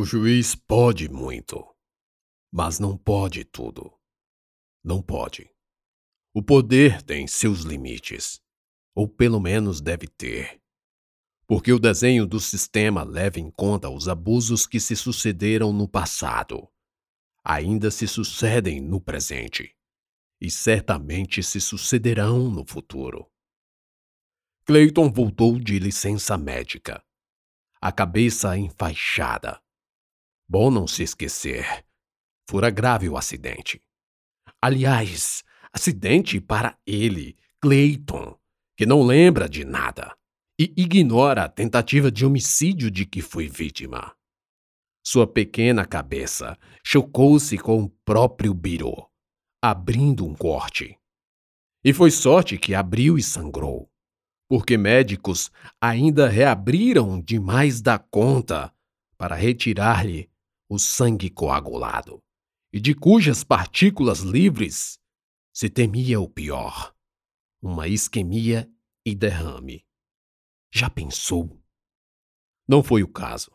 O juiz pode muito, mas não pode tudo. Não pode. O poder tem seus limites, ou pelo menos deve ter. Porque o desenho do sistema leva em conta os abusos que se sucederam no passado, ainda se sucedem no presente e certamente se sucederão no futuro. Clayton voltou de licença médica, a cabeça enfaixada. Bom não se esquecer, fora grave o acidente. Aliás, acidente para ele, Clayton, que não lembra de nada e ignora a tentativa de homicídio de que foi vítima. Sua pequena cabeça chocou-se com o próprio birô, abrindo um corte. E foi sorte que abriu e sangrou, porque médicos ainda reabriram demais da conta para retirar-lhe o sangue coagulado, e de cujas partículas livres se temia o pior: uma isquemia e derrame. Já pensou? Não foi o caso.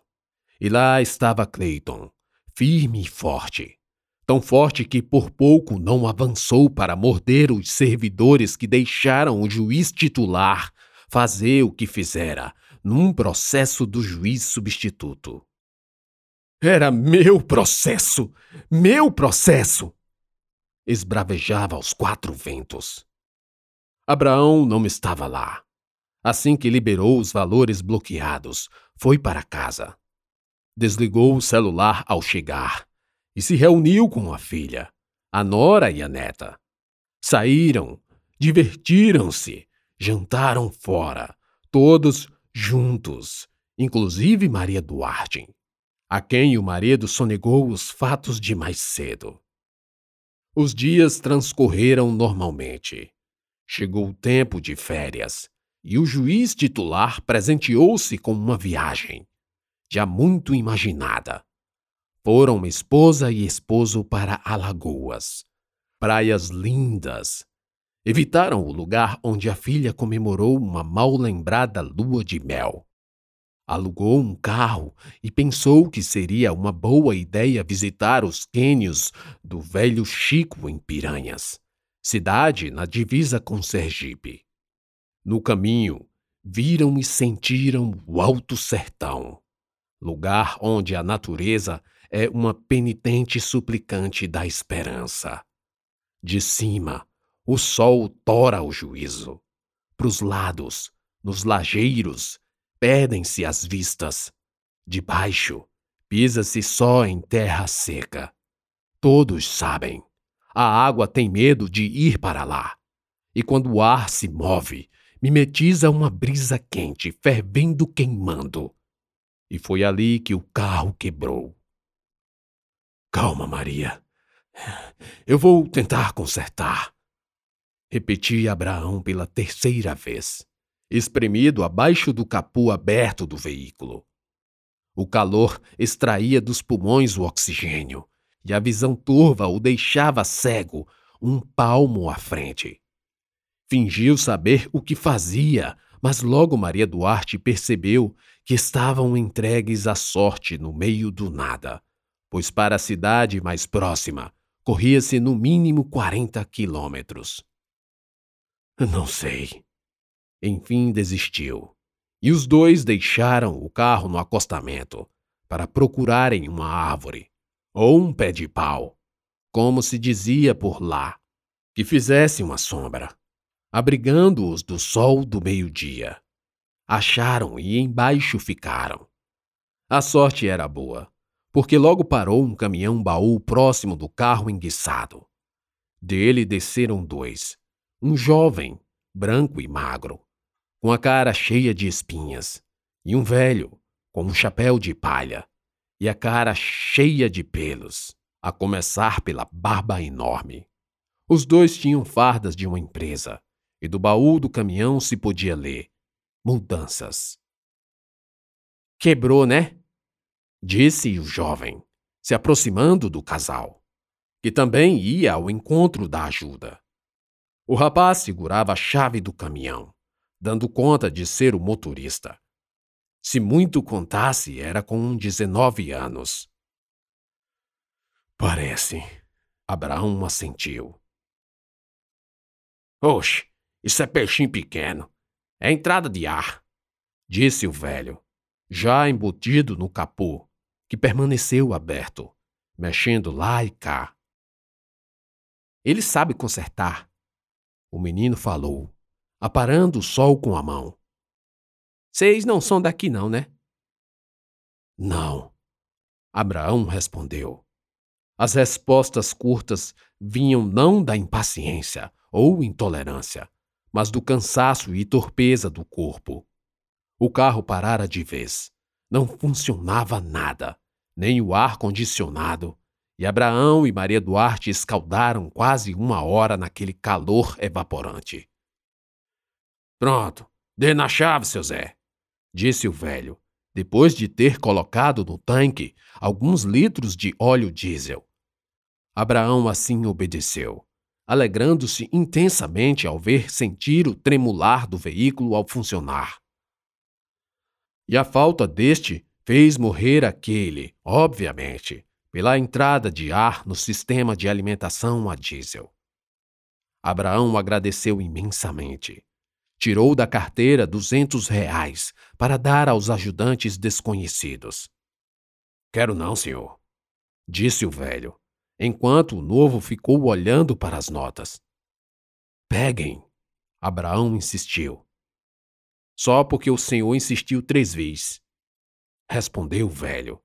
E lá estava Clayton, firme e forte. Tão forte que por pouco não avançou para morder os servidores que deixaram o juiz titular fazer o que fizera num processo do juiz substituto. Era meu processo! Meu processo! Esbravejava aos quatro ventos. Abraão não estava lá. Assim que liberou os valores bloqueados, foi para casa. Desligou o celular ao chegar e se reuniu com a filha, a nora e a neta. Saíram, divertiram-se, jantaram fora, todos juntos, inclusive Maria Duarte, a quem o marido sonegou os fatos de mais cedo. Os dias transcorreram normalmente. Chegou o tempo de férias e o juiz titular presenteou-se com uma viagem já muito imaginada. Foram esposa e esposo para Alagoas. Praias lindas. Evitaram o lugar onde a filha comemorou uma mal lembrada lua de mel. Alugou um carro e pensou que seria uma boa ideia visitar os quênios do velho Chico em Piranhas, cidade na divisa com Sergipe. No caminho, viram e sentiram o alto sertão lugar onde a natureza é uma penitente suplicante da esperança. De cima, o sol tora o juízo. Pros lados, nos lajeiros, perdem-se as vistas. De baixo, pisa-se só em terra seca. Todos sabem. A água tem medo de ir para lá. E quando o ar se move, mimetiza uma brisa quente, fervendo queimando e foi ali que o carro quebrou. Calma, Maria. Eu vou tentar consertar. Repetia Abraão pela terceira vez, espremido abaixo do capô aberto do veículo. O calor extraía dos pulmões o oxigênio, e a visão turva o deixava cego, um palmo à frente. Fingiu saber o que fazia, mas logo Maria Duarte percebeu que estavam entregues à sorte no meio do nada, pois para a cidade mais próxima corria-se no mínimo quarenta quilômetros. Não sei. Enfim desistiu, e os dois deixaram o carro no acostamento para procurarem uma árvore ou um pé de pau, como se dizia por lá, que fizesse uma sombra abrigando-os do sol do meio-dia. Acharam e embaixo ficaram. A sorte era boa, porque logo parou um caminhão-baú próximo do carro enguiçado. Dele desceram dois, um jovem, branco e magro, com a cara cheia de espinhas, e um velho, com um chapéu de palha, e a cara cheia de pelos, a começar pela barba enorme. Os dois tinham fardas de uma empresa, e do baú do caminhão se podia ler: Mudanças. Quebrou, né? Disse o jovem, se aproximando do casal, que também ia ao encontro da ajuda. O rapaz segurava a chave do caminhão, dando conta de ser o motorista. Se muito contasse, era com 19 anos. Parece. Abraão assentiu. Oxe, isso é peixinho pequeno. É entrada de ar, disse o velho, já embutido no capô, que permaneceu aberto, mexendo lá e cá. Ele sabe consertar, o menino falou, aparando o sol com a mão. Vocês não são daqui, não, né? Não. Abraão respondeu. As respostas curtas vinham não da impaciência ou intolerância, mas do cansaço e torpeza do corpo. O carro parara de vez. Não funcionava nada, nem o ar-condicionado, e Abraão e Maria Duarte escaldaram quase uma hora naquele calor evaporante. Pronto, dê na chave, seu Zé, disse o velho, depois de ter colocado no tanque alguns litros de óleo diesel. Abraão assim obedeceu, alegrando-se intensamente ao ver sentir o tremular do veículo ao funcionar. E a falta deste fez morrer aquele, obviamente, pela entrada de ar no sistema de alimentação a diesel. Abraão agradeceu imensamente tirou da carteira duzentos reais para dar aos ajudantes desconhecidos. Quero não, senhor, disse o velho, enquanto o novo ficou olhando para as notas. Peguem, Abraão insistiu. Só porque o senhor insistiu três vezes, respondeu o velho,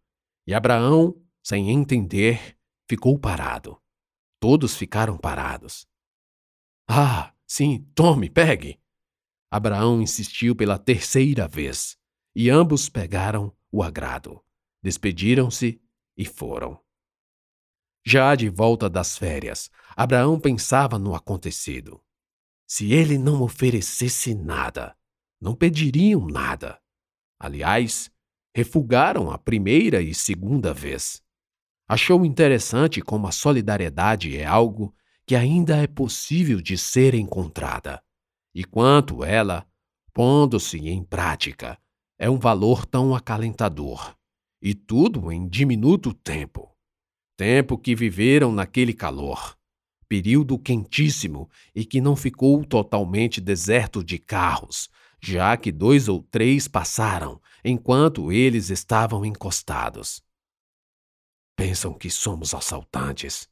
e Abraão, sem entender, ficou parado. Todos ficaram parados. Ah, sim, tome, pegue, Abraão insistiu pela terceira vez, e ambos pegaram o agrado, despediram-se e foram. Já de volta das férias, Abraão pensava no acontecido. Se ele não oferecesse nada, não pediriam nada. Aliás, refugaram a primeira e segunda vez. Achou interessante como a solidariedade é algo que ainda é possível de ser encontrada e quanto ela, pondo-se em prática, é um valor tão acalentador, e tudo em diminuto tempo. Tempo que viveram naquele calor, período quentíssimo e que não ficou totalmente deserto de carros, já que dois ou três passaram enquanto eles estavam encostados. Pensam que somos assaltantes,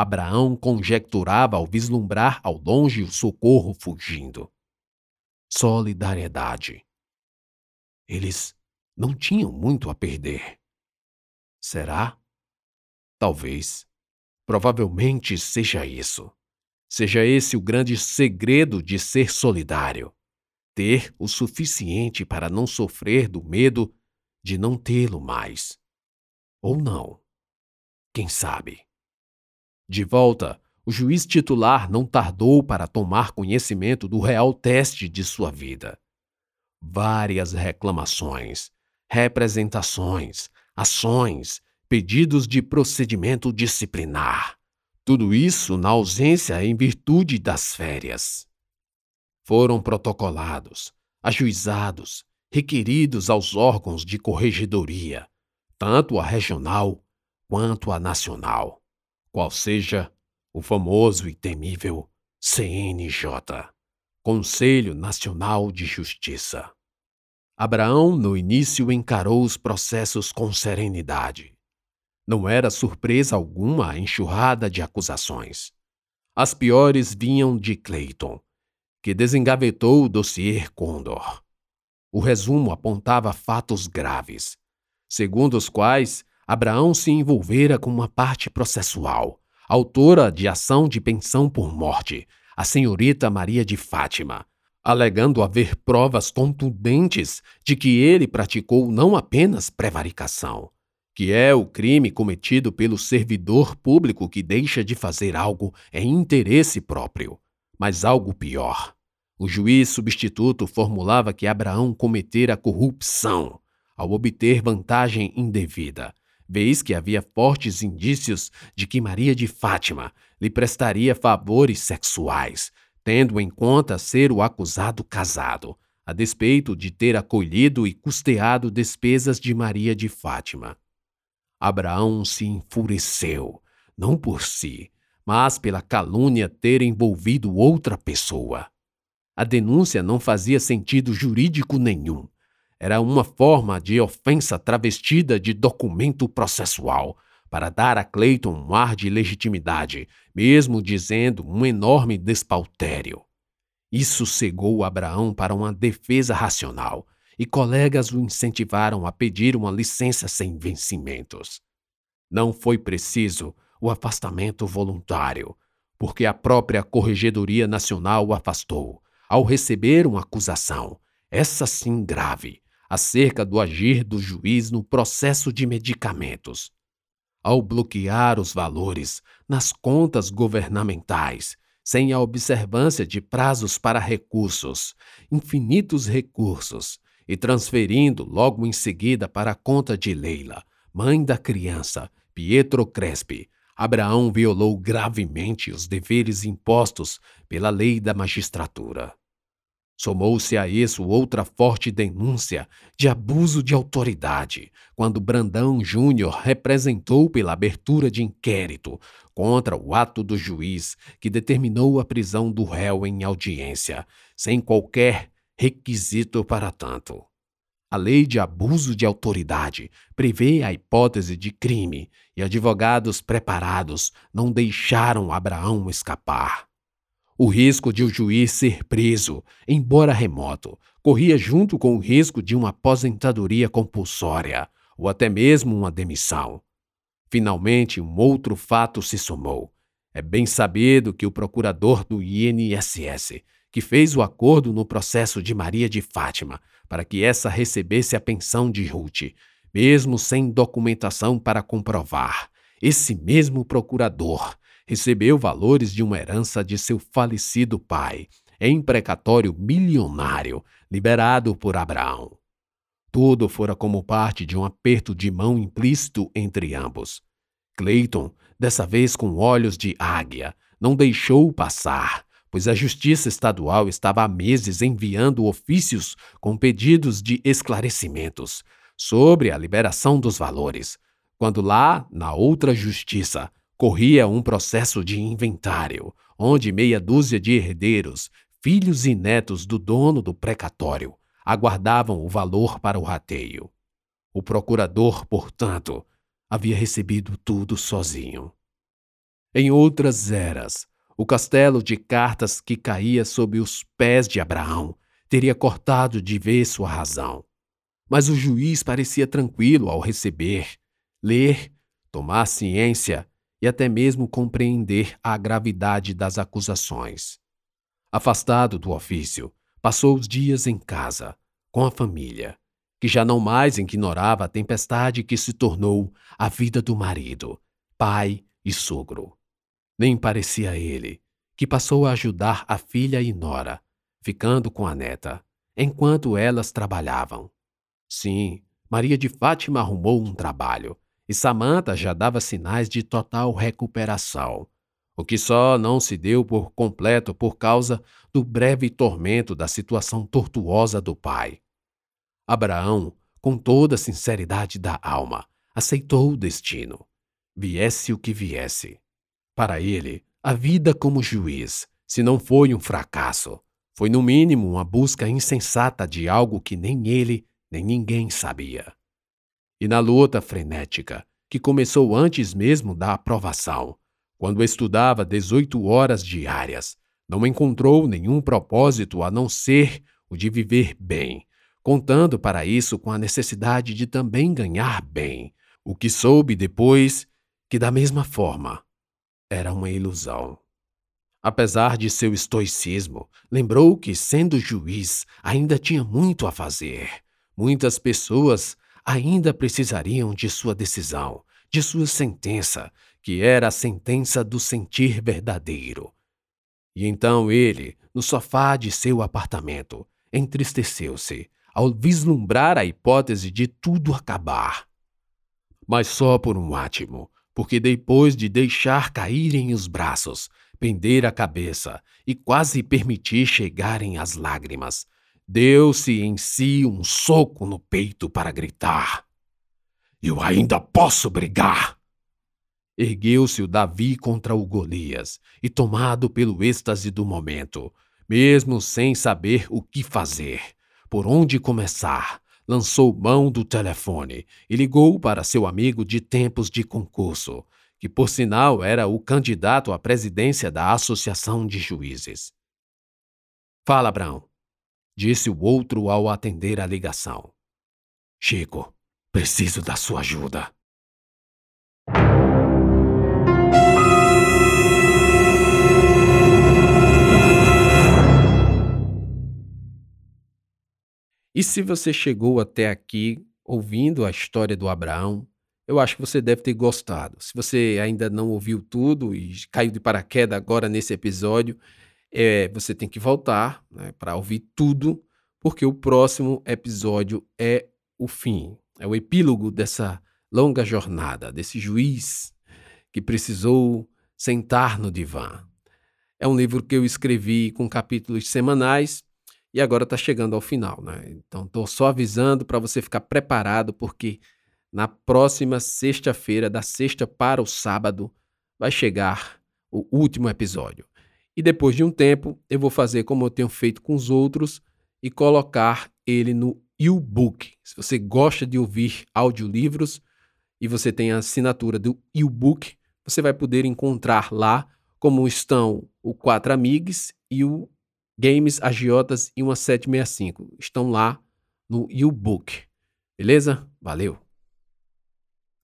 Abraão conjecturava ao vislumbrar ao longe o socorro fugindo. Solidariedade. Eles não tinham muito a perder. Será? Talvez. Provavelmente seja isso. Seja esse o grande segredo de ser solidário. Ter o suficiente para não sofrer do medo de não tê-lo mais. Ou não. Quem sabe? De volta, o juiz titular não tardou para tomar conhecimento do real teste de sua vida. Várias reclamações, representações, ações, pedidos de procedimento disciplinar. Tudo isso na ausência em virtude das férias. Foram protocolados, ajuizados, requeridos aos órgãos de corregedoria, tanto a regional quanto a nacional qual seja o famoso e temível CNJ Conselho Nacional de Justiça. Abraão, no início, encarou os processos com serenidade. Não era surpresa alguma a enxurrada de acusações. As piores vinham de Clayton, que desengavetou o dossiê Condor. O resumo apontava fatos graves, segundo os quais Abraão se envolvera com uma parte processual, autora de ação de pensão por morte, a senhorita Maria de Fátima, alegando haver provas contundentes de que ele praticou não apenas prevaricação, que é o crime cometido pelo servidor público que deixa de fazer algo em interesse próprio, mas algo pior. O juiz substituto formulava que Abraão cometera corrupção ao obter vantagem indevida, vez que havia fortes indícios de que Maria de Fátima lhe prestaria favores sexuais, tendo em conta ser o acusado casado, a despeito de ter acolhido e custeado despesas de Maria de Fátima. Abraão se enfureceu, não por si, mas pela calúnia ter envolvido outra pessoa. A denúncia não fazia sentido jurídico nenhum. Era uma forma de ofensa travestida de documento processual, para dar a Clayton um ar de legitimidade, mesmo dizendo um enorme despautério. Isso cegou Abraão para uma defesa racional, e colegas o incentivaram a pedir uma licença sem vencimentos. Não foi preciso o afastamento voluntário, porque a própria Corregedoria Nacional o afastou, ao receber uma acusação, essa sim grave, acerca do agir do juiz no processo de medicamentos. Ao bloquear os valores nas contas governamentais sem a observância de prazos para recursos, infinitos recursos, e transferindo logo em seguida para a conta de Leila, mãe da criança, Pietro Crespi, Abraão violou gravemente os deveres impostos pela lei da magistratura. Somou-se a isso outra forte denúncia de abuso de autoridade, quando Brandão Júnior representou pela abertura de inquérito contra o ato do juiz que determinou a prisão do réu em audiência, sem qualquer requisito para tanto. A lei de abuso de autoridade prevê a hipótese de crime e advogados preparados não deixaram Abraão escapar. O risco de o juiz ser preso, embora remoto, corria junto com o risco de uma aposentadoria compulsória ou até mesmo uma demissão. Finalmente, um outro fato se somou. É bem sabido que o procurador do INSS, que fez o acordo no processo de Maria de Fátima para que essa recebesse a pensão de Ruth, mesmo sem documentação para comprovar, esse mesmo procurador recebeu valores de uma herança de seu falecido pai, em precatório milionário, liberado por Abraão. Tudo fora como parte de um aperto de mão implícito entre ambos. Clayton, dessa vez com olhos de águia, não deixou passar, pois a Justiça Estadual estava há meses enviando ofícios com pedidos de esclarecimentos sobre a liberação dos valores, quando lá, na outra justiça, corria um processo de inventário, onde meia dúzia de herdeiros, filhos e netos do dono do precatório, aguardavam o valor para o rateio. O procurador, portanto, havia recebido tudo sozinho. Em outras eras, o castelo de cartas que caía sob os pés de Abraão teria cortado de vez sua razão. Mas o juiz parecia tranquilo ao receber, ler, tomar ciência e até mesmo compreender a gravidade das acusações. Afastado do ofício, passou os dias em casa, com a família, que já não mais ignorava a tempestade que se tornou a vida do marido, pai e sogro. Nem parecia ele, que passou a ajudar a filha e nora, ficando com a neta, enquanto elas trabalhavam. Sim, Maria de Fátima arrumou um trabalho e Samantha já dava sinais de total recuperação, o que só não se deu por completo por causa do breve tormento da situação tortuosa do pai. Abraão, com toda a sinceridade da alma, aceitou o destino, viesse o que viesse. Para ele, a vida como juiz, se não foi um fracasso, foi no mínimo uma busca insensata de algo que nem ele nem ninguém sabia e na luta frenética, que começou antes mesmo da aprovação, quando estudava 18 horas diárias, não encontrou nenhum propósito a não ser o de viver bem, contando para isso com a necessidade de também ganhar bem, o que soube depois que, da mesma forma, era uma ilusão. Apesar de seu estoicismo, lembrou que, sendo juiz, ainda tinha muito a fazer. Muitas pessoas ainda precisariam de sua decisão, de sua sentença, que era a sentença do sentir verdadeiro. E então ele, no sofá de seu apartamento, entristeceu-se ao vislumbrar a hipótese de tudo acabar. Mas só por um átimo, porque depois de deixar caírem os braços, pender a cabeça e quase permitir chegarem as lágrimas, deu-se em si um soco no peito para gritar: Eu ainda posso brigar! Ergueu-se o Davi contra o Golias e, tomado pelo êxtase do momento, mesmo sem saber o que fazer, por onde começar, lançou mão do telefone e ligou para seu amigo de tempos de concurso, que por sinal era o candidato à presidência da Associação de Juízes. Fala, Abraão, disse o outro ao atender a ligação. Chico, preciso da sua ajuda. E se você chegou até aqui ouvindo a história do Abraão, eu acho que você deve ter gostado. Se você ainda não ouviu tudo e caiu de paraquedas agora nesse episódio, é, você tem que voltar né, para ouvir tudo, porque o próximo episódio é o fim, é o epílogo dessa longa jornada, desse juiz que precisou sentar no divã. É um livro que eu escrevi com capítulos semanais e agora está chegando ao final, né? Então estou só avisando para você ficar preparado, porque na próxima sexta-feira, da sexta para o sábado, vai chegar o último episódio. E depois de um tempo, eu vou fazer como eu tenho feito com os outros e colocar ele no e-book. Se você gosta de ouvir audiolivros e você tem a assinatura do e-book, você vai poder encontrar lá como estão o Quatro Amigos e o Games, Agiotas e uma 765. Estão lá no U-Book. Beleza? Valeu!